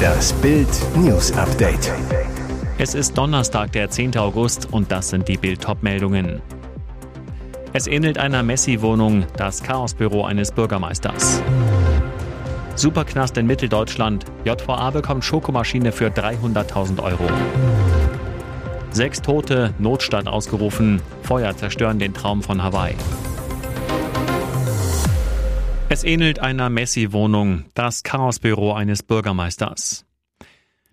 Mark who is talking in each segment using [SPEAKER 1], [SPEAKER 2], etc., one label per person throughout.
[SPEAKER 1] Das Bild News Update.
[SPEAKER 2] Es ist Donnerstag, der 10. August und das sind die Bild meldungen Es ähnelt einer Messi-Wohnung, das Chaosbüro eines Bürgermeisters. Superknast in Mitteldeutschland. JVA bekommt Schokomaschine für 300.000 Euro. Sechs Tote, Notstand ausgerufen. Feuer zerstören den Traum von Hawaii. Es ähnelt einer Messi-Wohnung, das Chaosbüro eines Bürgermeisters.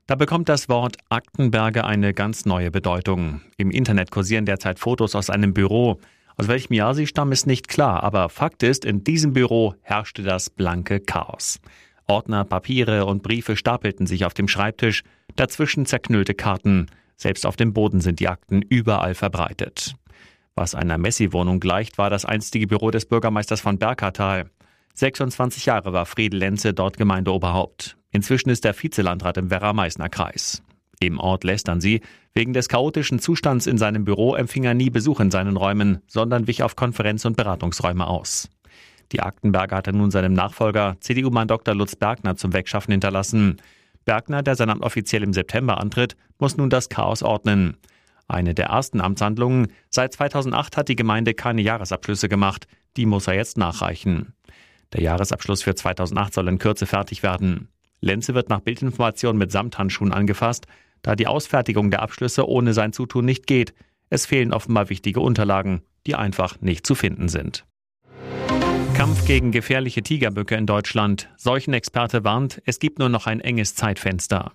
[SPEAKER 2] Da bekommt das Wort Aktenberge eine ganz neue Bedeutung. Im Internet kursieren derzeit Fotos aus einem Büro. Aus welchem Jahr sie stammen, ist nicht klar, aber Fakt ist, in diesem Büro herrschte das blanke Chaos. Ordner, Papiere und Briefe stapelten sich auf dem Schreibtisch, dazwischen zerknüllte Karten. Selbst auf dem Boden sind die Akten überall verbreitet. Was einer Messi-Wohnung gleicht, war das einstige Büro des Bürgermeisters von Bergertal. 26 Jahre war Friedel Lenze dort Gemeindeoberhaupt. Inzwischen ist er Vizelandrat im Werra-Meißner Kreis. Im Ort lästern sie, wegen des chaotischen Zustands in seinem Büro empfing er nie Besuch in seinen Räumen, sondern wich auf Konferenz- und Beratungsräume aus. Die Aktenberger hatte nun seinem Nachfolger, CDU-Mann Dr. Lutz Bergner, zum Wegschaffen hinterlassen. Bergner, der sein Amt offiziell im September antritt, muss nun das Chaos ordnen. Eine der ersten Amtshandlungen. Seit 2008 hat die Gemeinde keine Jahresabschlüsse gemacht. Die muss er jetzt nachreichen. Der Jahresabschluss für 2008 soll in Kürze fertig werden. Lenze wird nach Bildinformation mit Samthandschuhen angefasst, da die Ausfertigung der Abschlüsse ohne sein Zutun nicht geht. Es fehlen offenbar wichtige Unterlagen, die einfach nicht zu finden sind. Kampf gegen gefährliche Tigerböcke in Deutschland. Seuchenexperte warnt, es gibt nur noch ein enges Zeitfenster.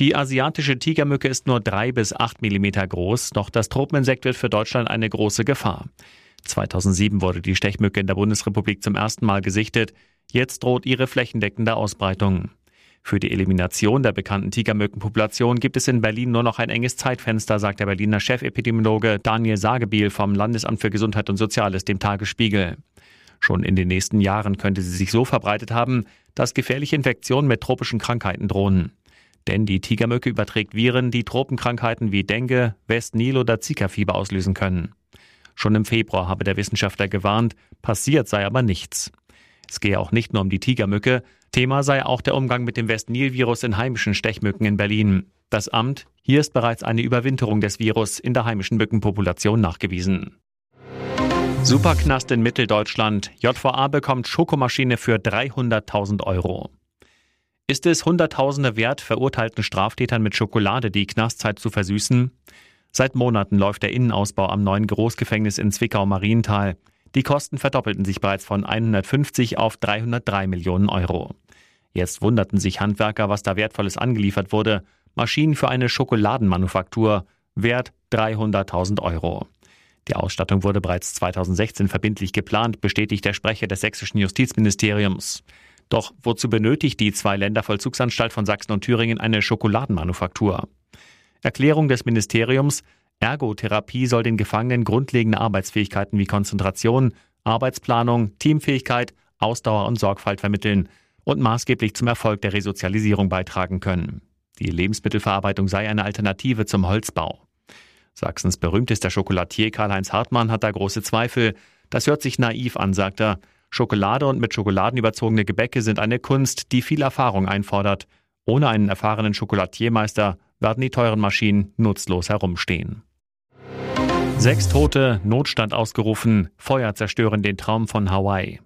[SPEAKER 2] Die asiatische Tigermücke ist nur drei bis acht Millimeter groß, doch das Tropeninsekt wird für Deutschland eine große Gefahr. 2007 wurde die Stechmücke in der Bundesrepublik zum ersten Mal gesichtet. Jetzt droht ihre flächendeckende Ausbreitung. Für die Elimination der bekannten Tigermückenpopulation gibt es in Berlin nur noch ein enges Zeitfenster, sagt der Berliner Chefepidemiologe Daniel Sagebiel vom Landesamt für Gesundheit und Soziales dem Tagesspiegel. Schon in den nächsten Jahren könnte sie sich so verbreitet haben, dass gefährliche Infektionen mit tropischen Krankheiten drohen. Denn die Tigermücke überträgt Viren, die Tropenkrankheiten wie Dengue, West-Nil oder Zika-Fieber auslösen können. Schon im Februar habe der Wissenschaftler gewarnt, passiert sei aber nichts. Es gehe auch nicht nur um die Tigermücke, Thema sei auch der Umgang mit dem West-Nil-Virus in heimischen Stechmücken in Berlin. Das Amt, hier ist bereits eine Überwinterung des Virus in der heimischen Mückenpopulation nachgewiesen. Superknast in Mitteldeutschland. JVA bekommt Schokomaschine für 300.000 Euro. Ist es Hunderttausende wert, verurteilten Straftätern mit Schokolade die Knastzeit zu versüßen? Seit Monaten läuft der Innenausbau am neuen Großgefängnis in Zwickau-Marienthal. Die Kosten verdoppelten sich bereits von 150 auf 303 Millionen Euro. Jetzt wunderten sich Handwerker, was da Wertvolles angeliefert wurde. Maschinen für eine Schokoladenmanufaktur, Wert 300.000 Euro. Die Ausstattung wurde bereits 2016 verbindlich geplant, bestätigt der Sprecher des sächsischen Justizministeriums. Doch wozu benötigt die Zwei-Länder-Vollzugsanstalt von Sachsen und Thüringen eine Schokoladenmanufaktur? Erklärung des Ministeriums, Ergotherapie soll den Gefangenen grundlegende Arbeitsfähigkeiten wie Konzentration, Arbeitsplanung, Teamfähigkeit, Ausdauer und Sorgfalt vermitteln und maßgeblich zum Erfolg der Resozialisierung beitragen können. Die Lebensmittelverarbeitung sei eine Alternative zum Holzbau. Sachsens berühmtester Schokolatier Karl-Heinz Hartmann hat da große Zweifel. Das hört sich naiv an, sagt er. Schokolade und mit Schokoladen überzogene Gebäcke sind eine Kunst, die viel Erfahrung einfordert. Ohne einen erfahrenen Schokolatiermeister werden die teuren Maschinen nutzlos herumstehen. Sechs Tote, Notstand ausgerufen, Feuer zerstören den Traum von Hawaii.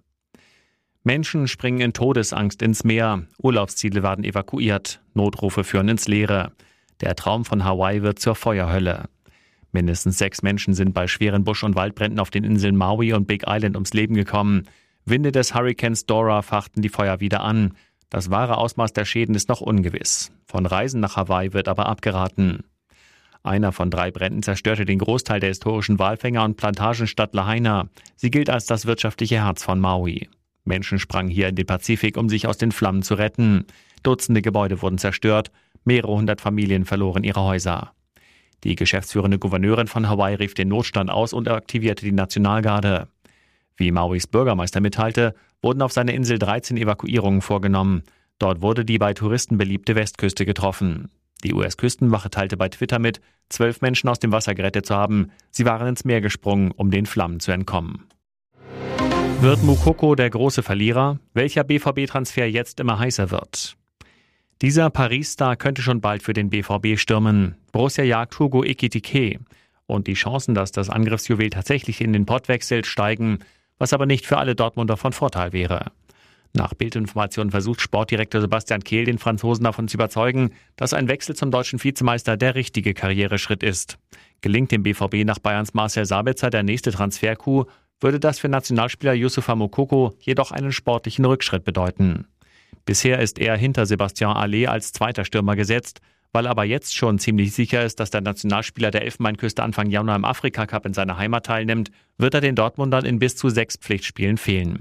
[SPEAKER 2] Menschen springen in Todesangst ins Meer, Urlaubsziele werden evakuiert, Notrufe führen ins Leere. Der Traum von Hawaii wird zur Feuerhölle. Mindestens sechs Menschen sind bei schweren Busch- und Waldbränden auf den Inseln Maui und Big Island ums Leben gekommen. Winde des Hurrikans Dora fachten die Feuer wieder an. Das wahre Ausmaß der Schäden ist noch ungewiss. Von Reisen nach Hawaii wird aber abgeraten. Einer von drei Bränden zerstörte den Großteil der historischen Walfänger und Plantagenstadt Lahaina. Sie gilt als das wirtschaftliche Herz von Maui. Menschen sprangen hier in den Pazifik, um sich aus den Flammen zu retten. Dutzende Gebäude wurden zerstört, mehrere hundert Familien verloren ihre Häuser. Die geschäftsführende Gouverneurin von Hawaii rief den Notstand aus und aktivierte die Nationalgarde. Wie Mauis Bürgermeister mitteilte, wurden auf seiner Insel 13 Evakuierungen vorgenommen. Dort wurde die bei Touristen beliebte Westküste getroffen. Die US-Küstenwache teilte bei Twitter mit, zwölf Menschen aus dem Wasser gerettet zu haben. Sie waren ins Meer gesprungen, um den Flammen zu entkommen. Wird Mukoko der große Verlierer? Welcher BVB-Transfer jetzt immer heißer wird? Dieser Paris-Star könnte schon bald für den BVB stürmen. Borussia jagt Hugo Ekitike. Und die Chancen, dass das Angriffsjuwel tatsächlich in den Pott wechselt, steigen, was aber nicht für alle Dortmunder von Vorteil wäre. Nach Bildinformationen versucht Sportdirektor Sebastian Kehl den Franzosen davon zu überzeugen, dass ein Wechsel zum deutschen Vizemeister der richtige Karriereschritt ist. Gelingt dem BVB nach Bayerns Marcel Sabitzer der nächste Transfercoup, würde das für Nationalspieler Yusufa Mokoko jedoch einen sportlichen Rückschritt bedeuten. Bisher ist er hinter Sebastian Allais als zweiter Stürmer gesetzt, weil aber jetzt schon ziemlich sicher ist, dass der Nationalspieler der Elfenbeinküste Anfang Januar im Afrika-Cup in seiner Heimat teilnimmt, wird er den Dortmundern in bis zu sechs Pflichtspielen fehlen.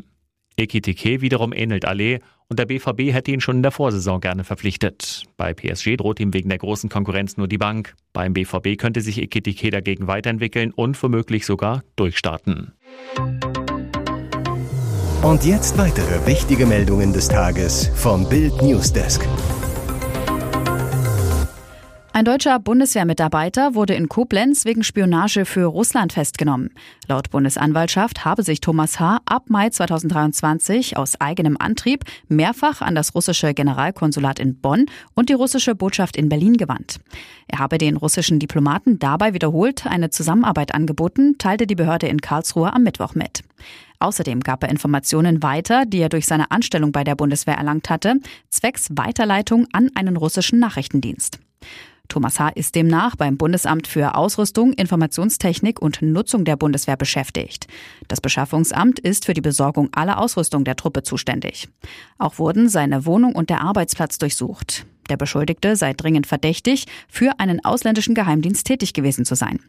[SPEAKER 2] Ekitike wiederum ähnelt Allais und der BVB hätte ihn schon in der Vorsaison gerne verpflichtet. Bei PSG droht ihm wegen der großen Konkurrenz nur die Bank. Beim BVB könnte sich Ekitike dagegen weiterentwickeln und womöglich sogar durchstarten.
[SPEAKER 1] Und jetzt weitere wichtige Meldungen des Tages vom Bild Newsdesk.
[SPEAKER 3] Ein deutscher Bundeswehrmitarbeiter wurde in Koblenz wegen Spionage für Russland festgenommen. Laut Bundesanwaltschaft habe sich Thomas H. ab Mai 2023 aus eigenem Antrieb mehrfach an das russische Generalkonsulat in Bonn und die russische Botschaft in Berlin gewandt. Er habe den russischen Diplomaten dabei wiederholt eine Zusammenarbeit angeboten, teilte die Behörde in Karlsruhe am Mittwoch mit. Außerdem gab er Informationen weiter, die er durch seine Anstellung bei der Bundeswehr erlangt hatte, zwecks Weiterleitung an einen russischen Nachrichtendienst. Thomas H. ist demnach beim Bundesamt für Ausrüstung, Informationstechnik und Nutzung der Bundeswehr beschäftigt. Das Beschaffungsamt ist für die Besorgung aller Ausrüstung der Truppe zuständig. Auch wurden seine Wohnung und der Arbeitsplatz durchsucht. Der Beschuldigte sei dringend verdächtig, für einen ausländischen Geheimdienst tätig gewesen zu sein.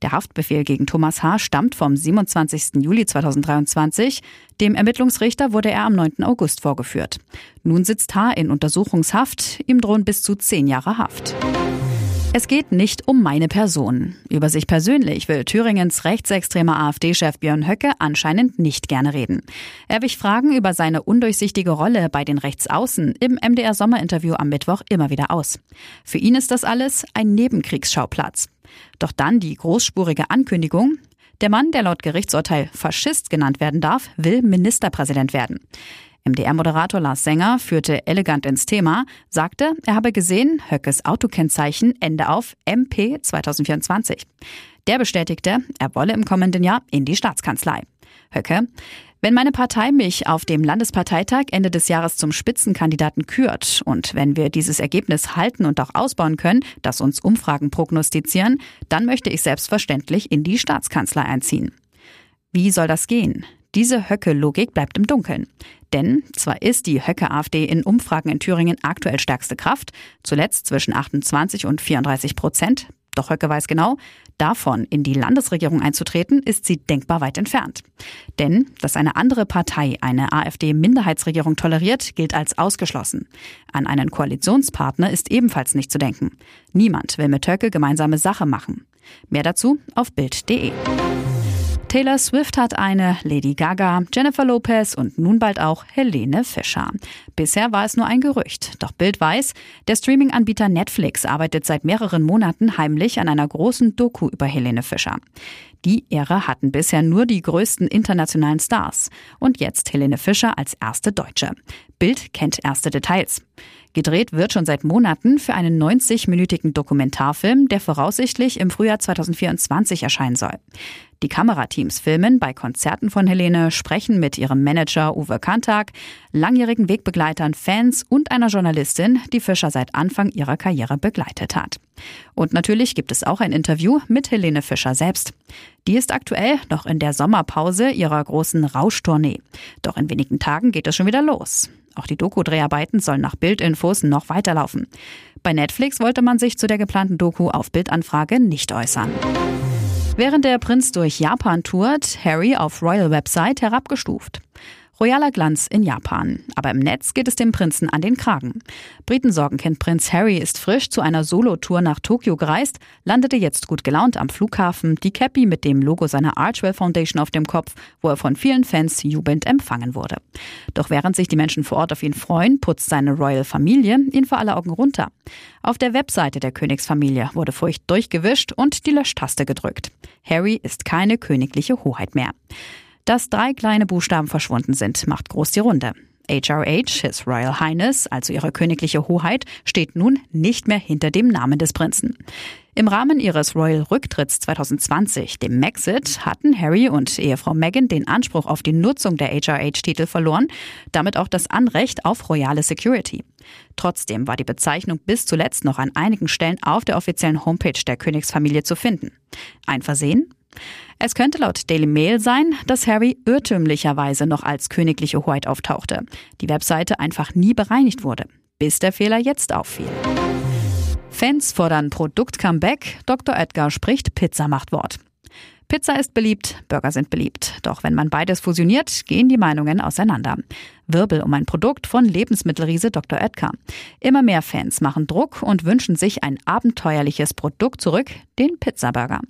[SPEAKER 3] Der Haftbefehl gegen Thomas H. stammt vom 27. Juli 2023. Dem Ermittlungsrichter wurde er am 9. August vorgeführt. Nun sitzt H. in Untersuchungshaft. Ihm drohen bis zu zehn Jahre Haft. Es geht nicht um meine Person. Über sich persönlich will Thüringens rechtsextremer AfD-Chef Björn Höcke anscheinend nicht gerne reden. Er wich Fragen über seine undurchsichtige Rolle bei den Rechtsaußen im MDR-Sommerinterview am Mittwoch immer wieder aus. Für ihn ist das alles ein Nebenkriegsschauplatz. Doch dann die großspurige Ankündigung, der Mann, der laut Gerichtsurteil Faschist genannt werden darf, will Ministerpräsident werden. MDR-Moderator Lars Sänger führte elegant ins Thema, sagte, er habe gesehen, Höckes Autokennzeichen Ende auf MP 2024. Der bestätigte, er wolle im kommenden Jahr in die Staatskanzlei. Höcke, wenn meine Partei mich auf dem Landesparteitag Ende des Jahres zum Spitzenkandidaten kürt und wenn wir dieses Ergebnis halten und auch ausbauen können, das uns Umfragen prognostizieren, dann möchte ich selbstverständlich in die Staatskanzlei einziehen. Wie soll das gehen? Diese Höcke-Logik bleibt im Dunkeln. Denn zwar ist die Höcke-AfD in Umfragen in Thüringen aktuell stärkste Kraft, zuletzt zwischen 28 und 34 Prozent, doch Höcke weiß genau, davon in die Landesregierung einzutreten, ist sie denkbar weit entfernt. Denn, dass eine andere Partei eine AfD-Minderheitsregierung toleriert, gilt als ausgeschlossen. An einen Koalitionspartner ist ebenfalls nicht zu denken. Niemand will mit Höcke gemeinsame Sache machen. Mehr dazu auf Bild.de. Taylor Swift hat eine, Lady Gaga, Jennifer Lopez und nun bald auch Helene Fischer. Bisher war es nur ein Gerücht. Doch Bild weiß, der Streaming-Anbieter Netflix arbeitet seit mehreren Monaten heimlich an einer großen Doku über Helene Fischer. Die Ehre hatten bisher nur die größten internationalen Stars. Und jetzt Helene Fischer als erste Deutsche. Bild kennt erste Details. Gedreht wird schon seit Monaten für einen 90-minütigen Dokumentarfilm, der voraussichtlich im Frühjahr 2024 erscheinen soll. Die Kamerateams filmen bei Konzerten von Helene, sprechen mit ihrem Manager Uwe Kantag, langjährigen Wegbegleitern, Fans und einer Journalistin, die Fischer seit Anfang ihrer Karriere begleitet hat. Und natürlich gibt es auch ein Interview mit Helene Fischer selbst. Die ist aktuell noch in der Sommerpause ihrer großen Rauschtournee. Doch in wenigen Tagen geht es schon wieder los. Auch die Doku-Dreharbeiten sollen nach Bildinfos noch weiterlaufen. Bei Netflix wollte man sich zu der geplanten Doku auf Bildanfrage nicht äußern. Während der Prinz durch Japan tourt, Harry auf Royal Website herabgestuft. Royaler Glanz in Japan. Aber im Netz geht es dem Prinzen an den Kragen. Britensorgenkind Prinz Harry ist frisch zu einer Solo-Tour nach Tokio gereist, landete jetzt gut gelaunt am Flughafen, die Cappy mit dem Logo seiner Archwell Foundation auf dem Kopf, wo er von vielen Fans jubelnd empfangen wurde. Doch während sich die Menschen vor Ort auf ihn freuen, putzt seine Royal Familie ihn vor aller Augen runter. Auf der Webseite der Königsfamilie wurde Furcht durchgewischt und die Löschtaste gedrückt. Harry ist keine königliche Hoheit mehr. Dass drei kleine Buchstaben verschwunden sind, macht groß die Runde. HRH, His Royal Highness, also ihre königliche Hoheit, steht nun nicht mehr hinter dem Namen des Prinzen. Im Rahmen ihres Royal Rücktritts 2020, dem Maxit, hatten Harry und Ehefrau Meghan den Anspruch auf die Nutzung der HRH-Titel verloren, damit auch das Anrecht auf royale Security. Trotzdem war die Bezeichnung bis zuletzt noch an einigen Stellen auf der offiziellen Homepage der Königsfamilie zu finden. Ein Versehen? Es könnte laut Daily Mail sein, dass Harry irrtümlicherweise noch als königliche Hoheit auftauchte, die Webseite einfach nie bereinigt wurde, bis der Fehler jetzt auffiel. Fans fordern Produkt-Comeback, Dr. Edgar spricht Pizza-Machtwort. Pizza ist beliebt, Burger sind beliebt. Doch wenn man beides fusioniert, gehen die Meinungen auseinander. Wirbel um ein Produkt von Lebensmittelriese Dr. Oetker. Immer mehr Fans machen Druck und wünschen sich ein abenteuerliches Produkt zurück, den Pizzaburger.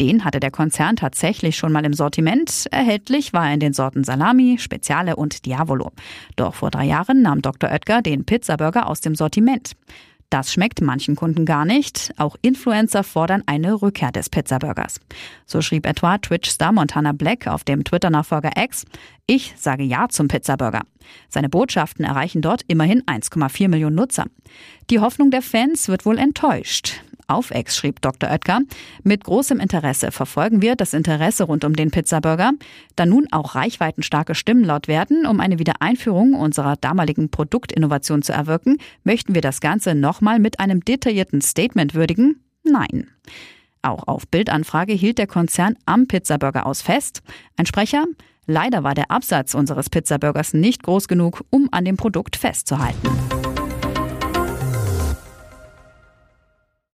[SPEAKER 3] Den hatte der Konzern tatsächlich schon mal im Sortiment. Erhältlich war er in den Sorten Salami, Speziale und Diavolo. Doch vor drei Jahren nahm Dr. Oetker den Pizzaburger aus dem Sortiment. Das schmeckt manchen Kunden gar nicht. Auch Influencer fordern eine Rückkehr des Pizzaburgers. So schrieb etwa Twitch-Star Montana Black auf dem Twitter-Nachfolger X, ich sage Ja zum Pizzaburger. Seine Botschaften erreichen dort immerhin 1,4 Millionen Nutzer. Die Hoffnung der Fans wird wohl enttäuscht. Auf Ex schrieb Dr. Oetker, mit großem Interesse verfolgen wir das Interesse rund um den Pizzaburger, da nun auch reichweitenstarke Stimmen laut werden, um eine Wiedereinführung unserer damaligen Produktinnovation zu erwirken, möchten wir das Ganze nochmal mit einem detaillierten Statement würdigen? Nein. Auch auf Bildanfrage hielt der Konzern am Pizzaburger aus fest. Ein Sprecher, leider war der Absatz unseres Pizzaburgers nicht groß genug, um an dem Produkt festzuhalten.